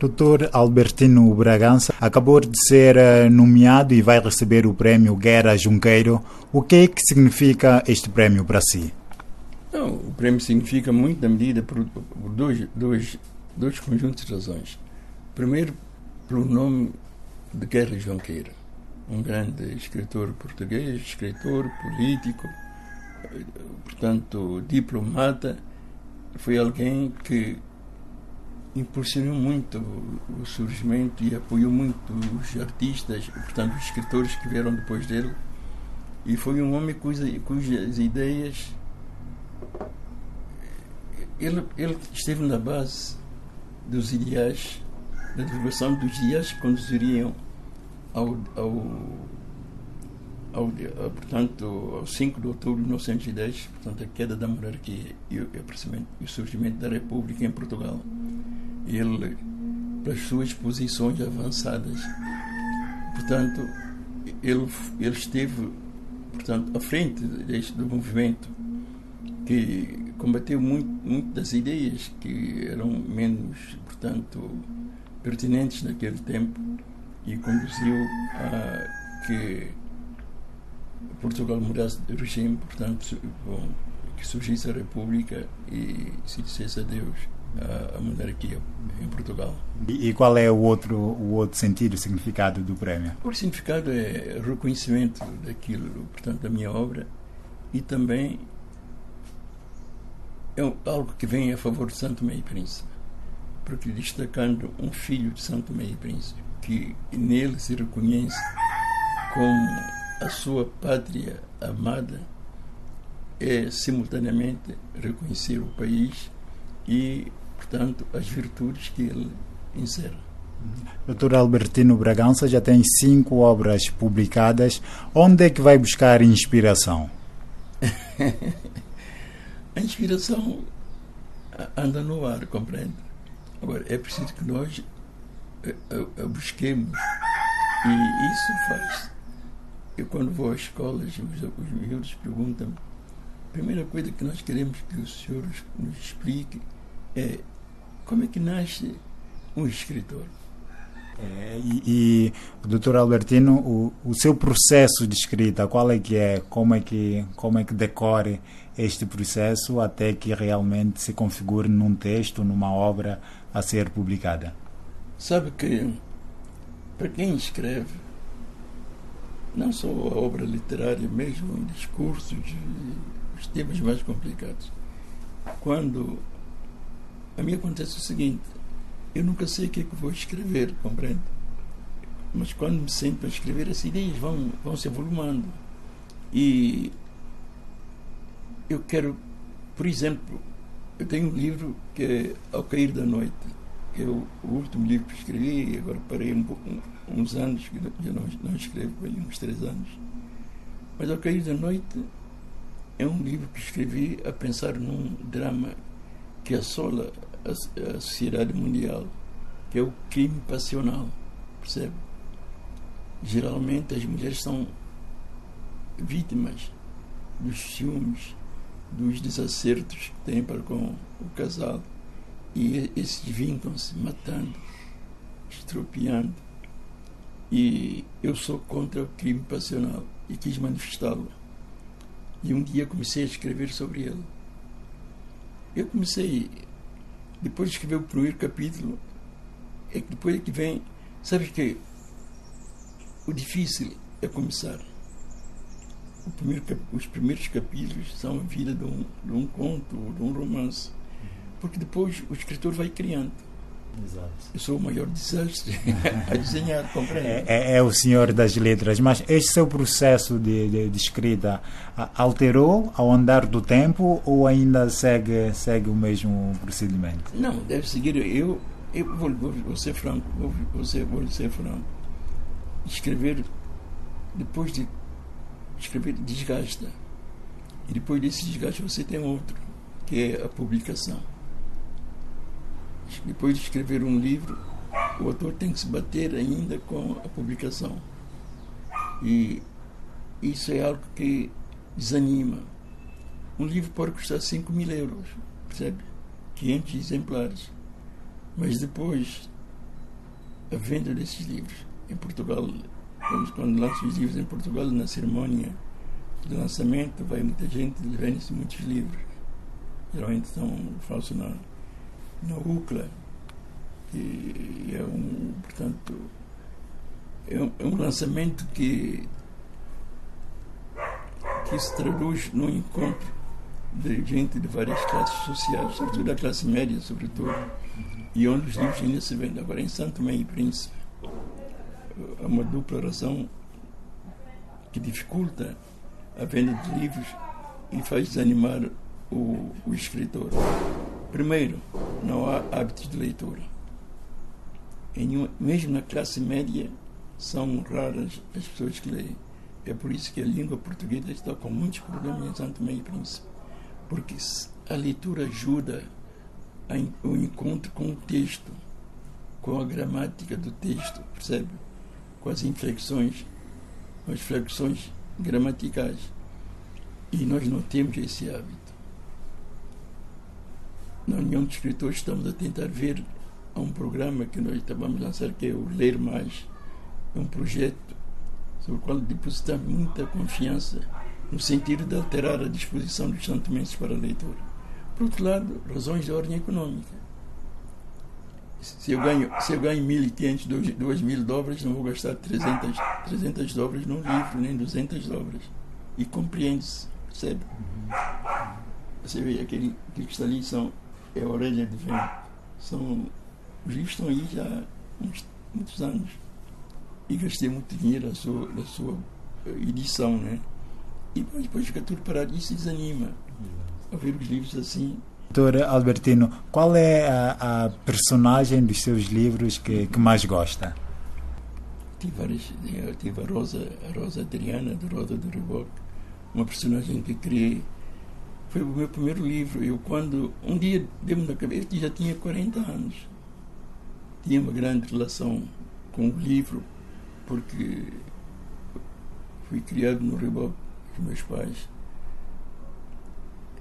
Dr. Albertino Bragança acabou de ser eh, nomeado e vai receber o prémio Guerra Junqueiro. O que é que significa este prémio para si? Não, o prémio significa muito na medida por, por dois, dois, dois conjuntos de razões. Primeiro, pelo nome de Guerra Junqueiro, um grande escritor português, escritor, político, portanto, diplomata, foi alguém que impulsionou muito o surgimento e apoiou muito os artistas, portanto, os escritores que vieram depois dele. E foi um homem cuja, cujas ideias. Ele, ele esteve na base dos ideais, da divulgação dos ideais que conduziriam ao, ao, ao, portanto, ao 5 de outubro de 1910, portanto, a queda da monarquia e o, e o surgimento da República em Portugal ele pelas suas posições avançadas. Portanto, ele, ele esteve portanto, à frente deste, do movimento que combateu muito, muito das ideias que eram menos, portanto, pertinentes naquele tempo e conduziu a que Portugal mudasse de regime, portanto, bom, que surgisse a República e se dissesse adeus a monarquia em Portugal. E, e, qual é o outro, o outro sentido, o significado do prémio? O significado é reconhecimento daquilo, portanto, da minha obra e também é algo que vem a favor de Santo Meio Príncipe, porque destacando um filho de Santo Meio Príncipe, que nele se reconhece como a sua pátria amada, é simultaneamente reconhecer o país e portanto, as virtudes que ele encerra. Dr. Albertino Bragança já tem cinco obras publicadas. Onde é que vai buscar inspiração? a inspiração anda no ar, compreende? Agora, é preciso que nós a, a busquemos. E isso faz. Eu, quando vou às escolas, os, os miúdos perguntam-me: a primeira coisa que nós queremos que os senhores nos explique é como é que nasce um escritor? É, e, e, doutor Albertino, o, o, seu processo de escrita, qual é que é? Como é que, como é que decore este processo até que realmente se configure num texto, numa obra a ser publicada? Sabe que, para quem escreve, não só a obra literária, mesmo discursos, os temas mais complicados, quando a mim acontece o seguinte: eu nunca sei o que é que vou escrever, compreende? Mas quando me sento a escrever, as ideias vão, vão se avolumando. E eu quero, por exemplo, eu tenho um livro que é Ao Cair da Noite, que é o, último livro que escrevi, agora parei um pouco, uns anos, que eu não, não escrevo, uns três anos. Mas Ao Cair da Noite é um livro que escrevi a pensar num drama que assola a, a sociedade mundial, que é o crime passional, percebe? Geralmente as mulheres são vítimas dos ciúmes, dos desacertos que têm para com o casal e esses vincam-se matando, estropiando. E eu sou contra o crime passional e quis manifestá-lo. E um dia comecei a escrever sobre ele. Eu comecei, depois de escrever o primeiro capítulo, é que depois é que vem, sabe que o difícil é começar. Primeiro, os primeiros capítulos são a vida de um, de um conto, de um romance. Porque depois o escritor vai criando. Exato. Eu sou o maior desastre a desenhar, compreende? É, é, é, o senhor das letras, mas este seu processo de, de, de, escrita alterou ao andar do tempo ou ainda segue, segue o mesmo procedimento? Não, deve seguir. Eu, eu vou, vou, vou ser franco, vou, vou, ser, vou ser franco. Escrever, depois de escrever, desgasta. E depois desse desgaste você tem outro, que é a publicação depois de escrever um livro, o autor tem que se bater ainda com a publicação. E isso é algo que desanima. Um livro pode custar 5 mil euros, percebe? 500 exemplares. Mas depois a venda desses livros. Em Portugal, quando lançam os livros em Portugal, na cerimónia de lançamento, vai muita gente, vende-se muitos livros. Geralmente estão falsos na, na UCLA, que é um, portanto, é um, é um lançamento que, que se traduz no encontro de gente de várias classes sociais, sobretudo da classe média, sobretudo, e onde os livros ainda se vendem. Agora, em Santo Tomé e Príncipe, há uma dupla razão que dificulta a venda de livros e faz desanimar o, o escritor. Primeiro, não há hábitos de leitura. Em, mesmo na classe média, são raras as pessoas que leem. É por isso que a língua portuguesa está com muitos problemas em Santo e Príncipe porque a leitura ajuda o encontro com o texto, com a gramática do texto, percebe? Com as inflexões, as flexões gramaticais. E nós não temos esse hábito. Na União de Escritores estamos a tentar ver a um programa que nós estamos a lançar, que é o Ler Mais. É um projeto sobre o qual depositamos muita confiança no sentido de alterar a disposição dos santomenses para a leitura. Por outro lado, razões de ordem econômica. Se eu ganho, se eu ganho 1.500, 2.000 dólares, não vou gastar 300, 300 dólares num livro, nem 200 dólares. E compreende-se, percebe? Você vê, aquele, aquele que está ali são, é a orelha de vento. São, os livros estão aí já há uns, muitos anos. E gastei muito dinheiro na sua, na sua edição, né? E depois fica tudo parado e se desanima a ver os livros assim. Doutor Albertino, qual é a, a, personagem dos seus livros que, que mais gosta? Tive várias. Tive a Rosa, a Rosa Adriana, do Rosa do Riboc, uma personagem que criei. Foi o meu primeiro livro. Eu, quando. Um dia deu-me na cabeça, eu já tinha 40 anos. Tinha uma grande relação com o livro, porque fui criado no Riboc meus pais.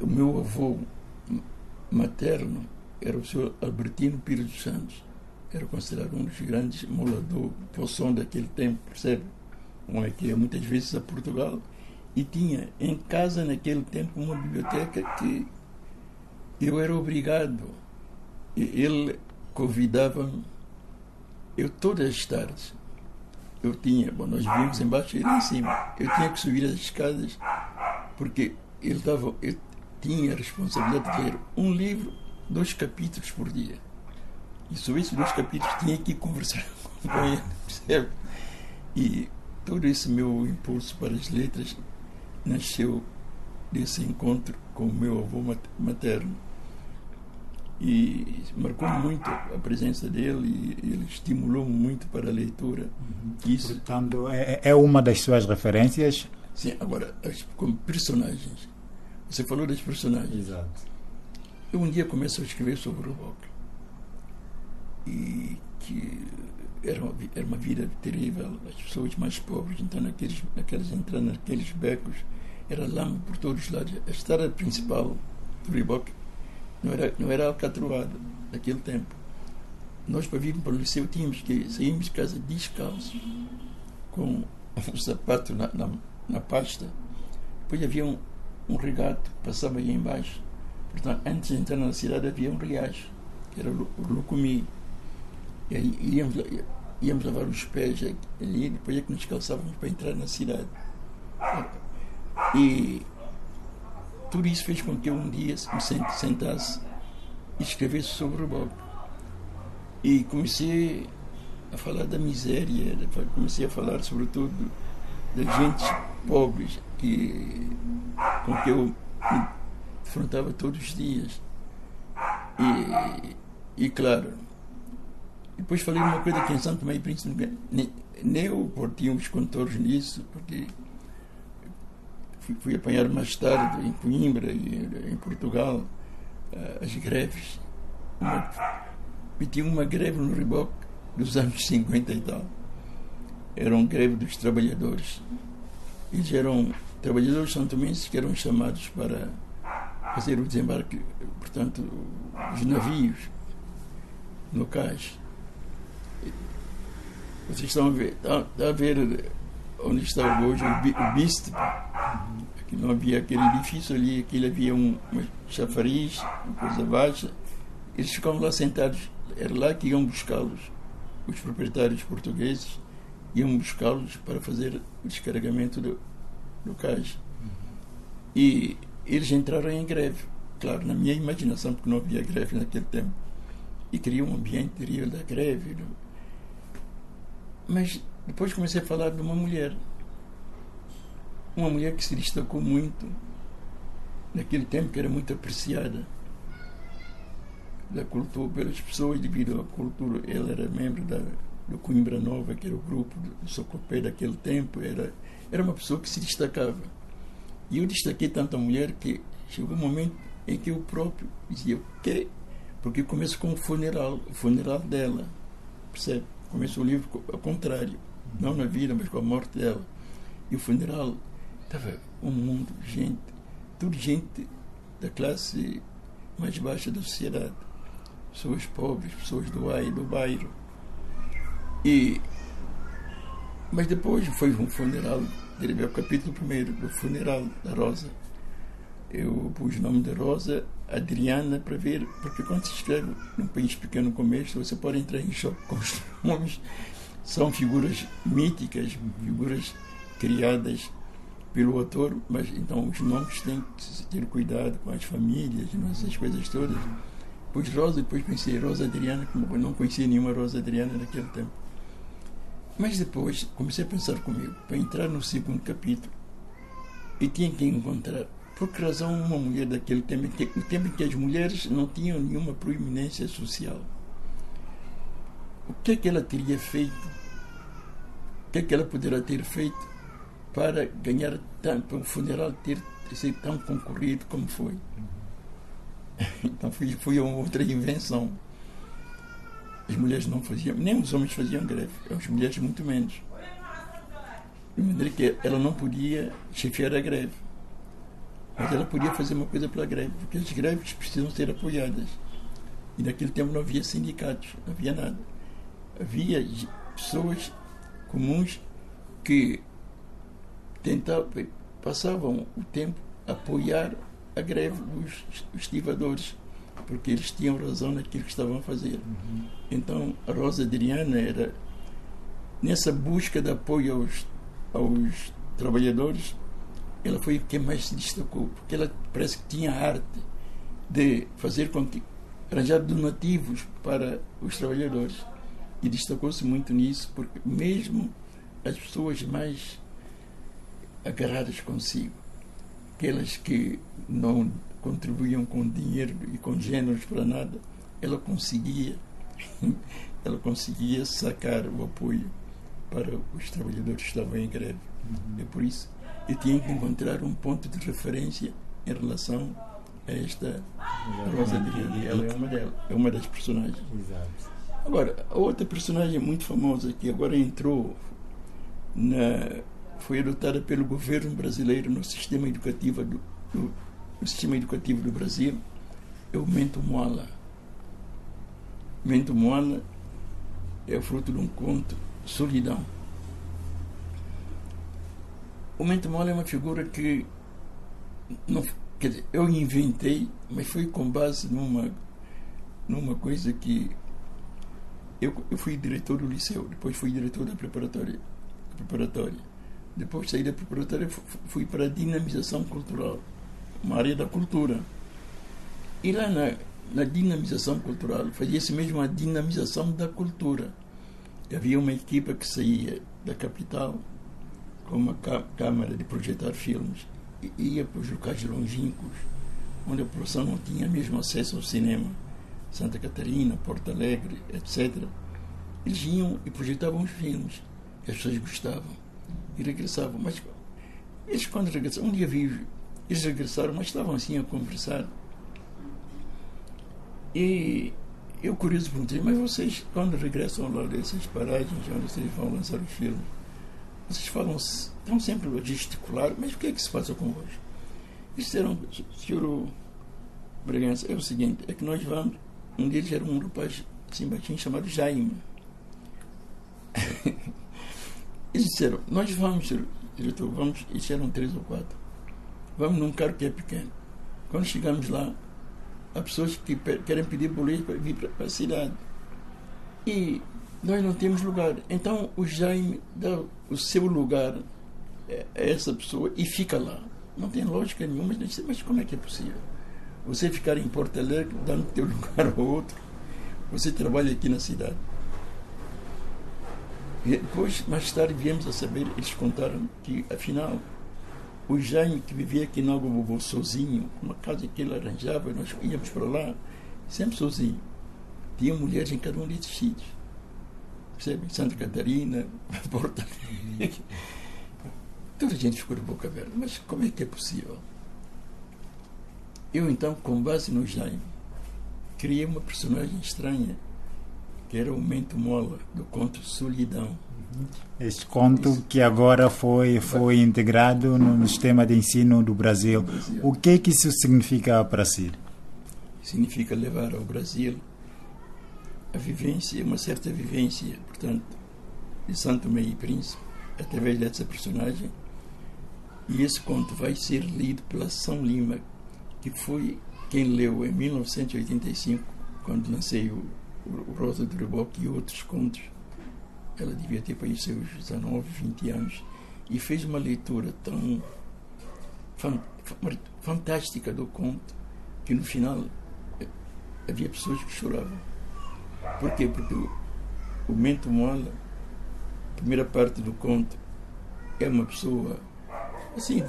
O meu avô materno era o senhor Albertino Pires dos Santos. Era considerado um dos grandes moladores, poção daquele tempo, percebe? Um homem que ia muitas vezes a Portugal e tinha em casa naquele tempo uma biblioteca que eu era obrigado. Ele convidava-me, eu todas as tardes, eu tinha, bom, nós vivíamos embaixo e ele em cima. Eu tinha que subir as escadas porque ele dava, eu tinha a responsabilidade de ler um livro, dois capítulos por dia. E sobre esses dois capítulos tinha que conversar com ele, percebe? E todo esse meu impulso para as letras nasceu desse encontro com o meu avô materno e marcou muito a presença dele e ele estimulou muito para a leitura. Uhum. Isso. Portanto, é, é uma das suas referências? Sim, agora, como personagens. Você falou das personagens. Exato. Eu um dia começo a escrever sobre o Rock. E que era uma, era uma vida terrível, as pessoas mais pobres, então naqueles, naqueles, entrando naqueles becos, era lama por todos os lados. A estrada principal do Riboc não era, não era alcatroado naquele tempo. Nós, para virmos para o liceu, tínhamos que sairmos de casa descalços, com um sapato na, na, na pasta. Depois havia um, um regato que passava aí embaixo. Portanto, antes de entrar na cidade havia um riacho, que era o, o Lucumi. E aí íamos, íamos lavar os pés ali, depois é que nos calçávamos para entrar na cidade. E tudo isso fez com que eu um dia me sentasse e escrevesse sobre o Bob. E comecei a falar da miséria, comecei a falar sobretudo das gente pobres que, com que eu me enfrentava todos os dias. E, e claro, depois falei uma coisa que em Santo Tomé e Príncipe eu tinha os contores nisso, porque fui, fui apanhar mais tarde em Coimbra e em Portugal eh, as greves. Uma, tinha uma greve no Riboc dos anos 50 e tal. Era uma greve dos trabalhadores. Eles eram trabalhadores santomenses que eram chamados para fazer o desembarque, portanto, os navios locais. Vocês estão a ver, a onde está hoje o BIST. Aqui não havia aquele edifício ali, aquilo havia um, uma chafariz, uma coisa baixa. Eles ficavam lá sentados. Era lá que iam buscá-los. Os proprietários portugueses iam buscá-los para fazer o descarregamento do, do cais. E eles entraram em greve. Claro, na minha imaginação, porque não havia greve naquele tempo. E queriam um ambiente real da greve. Mas depois comecei a falar de uma mulher. Uma mulher que se destacou muito naquele tempo, que era muito apreciada da cultura pelas pessoas devido à cultura. Ela era membro da, do Coimbra Nova, que era o grupo do Socopé daquele tempo. Era, era uma pessoa que se destacava. E eu destaquei tanto a mulher que chegou um momento em que eu próprio dizia o quê? Porque começa com o funeral, o funeral dela. Percebe? Começa o livro ao contrário não na vida, mas com a morte dela. E o funeral estava um mundo, gente, tudo gente da classe mais baixa da sociedade. Pessoas pobres, pessoas do ai, do bairro. E, mas depois foi um funeral, derivei o capítulo primeiro do funeral da Rosa. Eu pus o nome da Rosa Adriana para ver, porque quando se escreve num país pequeno como este, você pode entrar em choque com os nomes são figuras míticas, figuras criadas pelo autor, mas então os nomes têm que ter cuidado com as famílias, essas coisas todas. Pois Rosa, depois pensei, Rosa Adriana, como eu não conhecia nenhuma Rosa Adriana naquele tempo. Mas depois comecei a pensar comigo, para entrar no segundo capítulo, e tinha que encontrar, por que razão uma mulher daquele tempo, o tempo em que as mulheres não tinham nenhuma proeminência social o que é que ela teria feito, o que é que ela poderá ter feito para ganhar tanto, o funeral ter sido tão concorrido como foi. Então foi, foi uma outra invenção. As mulheres não faziam, nem os homens faziam greve, as mulheres muito menos. De maneira que ela não podia chefiar a greve. Mas ela podia fazer uma coisa pela greve, porque as greves precisam ser apoiadas. E naquele tempo não havia sindicatos, não havia nada havia pessoas comuns que tentavam, passavam o tempo a apoiar a greve dos estivadores, porque eles tinham razão naquilo que estavam a fazer. Uhum. Então, a Rosa Adriana era, nessa busca de apoio aos, aos trabalhadores, ela foi quem mais se destacou, porque ela parece que tinha a arte de fazer com que arranjar donativos para os trabalhadores. E destacou-se muito nisso, porque mesmo as pessoas mais agarradas consigo, aquelas que não contribuíam com dinheiro e com gêneros para nada, ela conseguia, ela conseguia sacar o apoio para os trabalhadores que estavam em greve. Uhum. É por isso eu tinha que encontrar um ponto de referência em relação a esta Rosa de Ela é uma delas, é uma das personagens. Exato. Agora, a outra personagem muito famosa que agora entrou na, foi adotada pelo governo brasileiro no sistema educativo do, do no sistema educativo do Brasil é o Mento Moala. Mento Moala é o fruto de um conto, Solidão. O Mento Moala é uma figura que não, quer dizer, eu inventei, mas foi com base numa numa coisa que eu, eu fui diretor do liceu, depois fui diretor da preparatória. preparatória. Depois saí da preparatória fui para a dinamização cultural, uma área da cultura. E lá na, na dinamização cultural fazia-se mesmo a dinamização da cultura. Havia uma equipa que saía da capital com uma câmara de projetar filmes e ia para os locais longínquos, onde a população não tinha mesmo acesso ao cinema Santa Catarina, Porto Alegre, etc. Eles iam e projetavam os filmes que as pessoas gostavam e regressavam. Mas eles, quando regressaram, um dia vi, eles regressaram, mas estavam assim a conversar. E eu, curioso, perguntei: Mas vocês, quando regressam lá dessas paragens onde vocês vão lançar os filmes, vocês falam, estão sempre a gesticular, mas o que é que se passa convosco? Eles disseram, senhor Bragança, é o seguinte: é que nós vamos um deles era um rapaz assim chamado Jaime. Eles disseram, nós vamos, diretor, vamos, eles eram três ou quatro. Vamos num carro que é pequeno. Quando chegamos lá, há pessoas que querem pedir boleto para vir para a cidade. E nós não temos lugar. Então o Jaime dá o seu lugar a essa pessoa e fica lá. Não tem lógica nenhuma, mas, mas como é que é possível? Você ficar em Porto Alegre, dando teu lugar ao outro, você trabalha aqui na cidade. E depois, mais tarde, viemos a saber, eles contaram que, afinal, o Jaime, que vivia aqui em Algo sozinho, uma casa que ele arranjava, nós íamos para lá, sempre sozinho. Tinha mulheres em cada um desses sítios. Percebe? Santa Catarina, Porto Alegre. Toda a gente ficou de boca aberta. Mas como é que é possível? Eu, então, com base no Jaime, criei uma personagem estranha que era o Mento Mola, do conto Solidão. Este conto Isso. que agora foi, foi integrado no sistema de ensino do Brasil. Brasil. O que, é que isso significa para si? Significa levar ao Brasil a vivência, uma certa vivência, portanto, de Santo Meio e Príncipe, através dessa personagem. E esse conto vai ser lido pela São Lima, que foi quem leu em 1985, quando lancei o o Rosa de Reboque e outros contos. Ela devia ter para seus 19, 20 anos e fez uma leitura tão fantástica do conto que no final eh, havia pessoas que choravam. Por quê? Porque o, o Mola, a primeira parte do conto, é uma pessoa assim,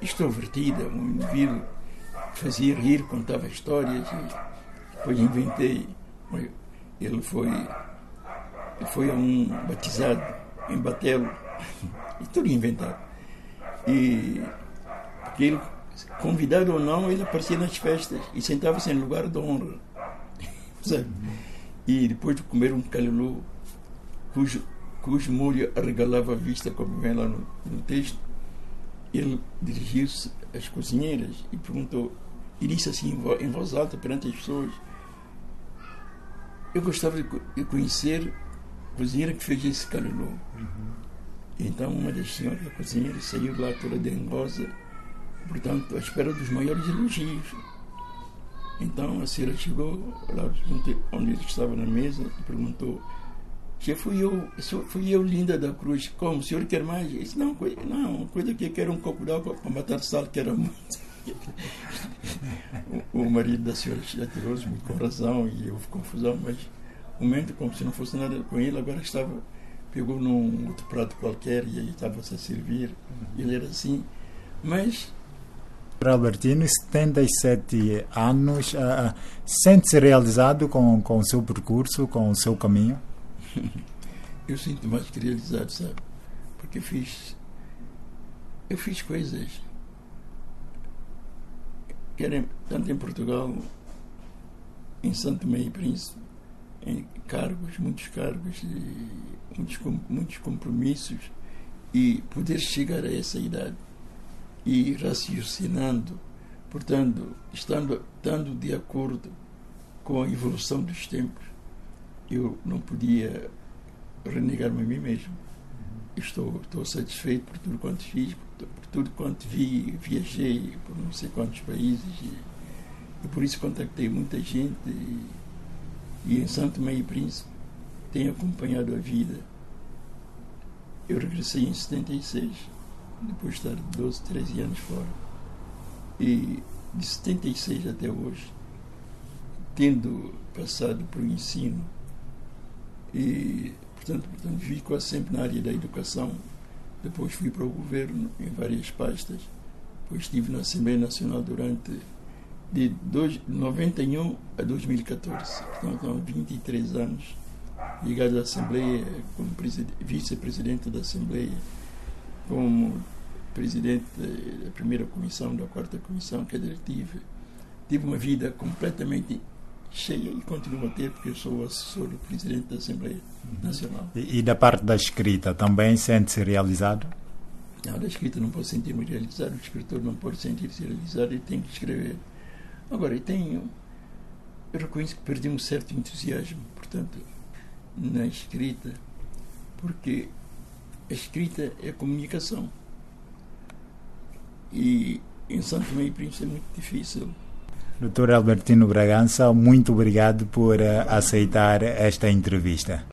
extrovertida, um indivíduo que fazia rir, contava histórias depois inventei ele foi, foi um batizado em Batelo, e tudo inventado. E porque ele, convidado ou não, ele aparecia nas festas e sentava-se em lugar de honra. Sabe? E depois de comer um calulu, cujo, cujo molho arregalava a vista, como vem lá no, no texto, ele dirigiu-se às cozinheiras e perguntou, e disse assim em voz alta perante as pessoas, eu gostava de conhecer a cozinheira que fez esse calulu. Uhum. Então, uma das senhoras da cozinheira saiu lá toda dengosa, portanto, à espera dos maiores elogios. Então, a senhora chegou lá onde ele estava na mesa e perguntou: Já fui eu, fui eu linda da cruz, como? O senhor quer mais? disse: Não, não, coisa que eu quero um copo d'água para matar sal, que era muito. o, o, marido da senhora já tirou-se muito com razão e houve confusão, mas o momento, como se não fosse nada com ele, agora estava, pegou num outro prato qualquer e aí estava-se a servir. Ele era assim. Mas Albertino, 77 anos, uh, sente-se realizado com, com o seu percurso, com o seu caminho? eu sinto mais que realizado, sabe? Porque fiz, eu fiz coisas querem, tanto em Portugal, em Santo Meio Príncipe, em cargos, muitos cargos, muitos, muitos compromissos, e poder chegar a essa idade e raciocinando, portanto, estando, estando de acordo com a evolução dos tempos, eu não podia renegar-me a mim mesmo. Estou, estou satisfeito por tudo quanto fiz, por tudo quanto vi, viajei por não sei quantos países e, e por isso contactei muita gente e, e em Santo Meio e Príncipe tenho acompanhado a vida. Eu regressei em 76, depois de estar 12, 13 anos fora. E de 76 até hoje, tendo passado por ensino e, portanto, portanto vi quase sempre na área da educação, depois fui para o governo em várias pastas. Depois estive na Assembleia Nacional durante de 91 a 2014. Portanto, são 23 anos ligado à Assembleia como vice-presidente da Assembleia, como presidente da primeira comissão, da quarta comissão, que tive. Tive uma vida completamente cheia e continuo a ter, porque eu sou assessor do presidente da Assembleia Nacional. E, e da parte da escrita, também sente-se realizado? Não, da escrita não posso sentir-me realizado, o escritor não pode sentir-se realizado, ele tem que escrever. Agora, eu tenho. Eu reconheço que perdi um certo entusiasmo, portanto, na escrita, Porque a escrita é comunicação. E em Santo e Príncipe é muito difícil. Doutor Albertino Bragança, muito obrigado por uh, aceitar esta entrevista.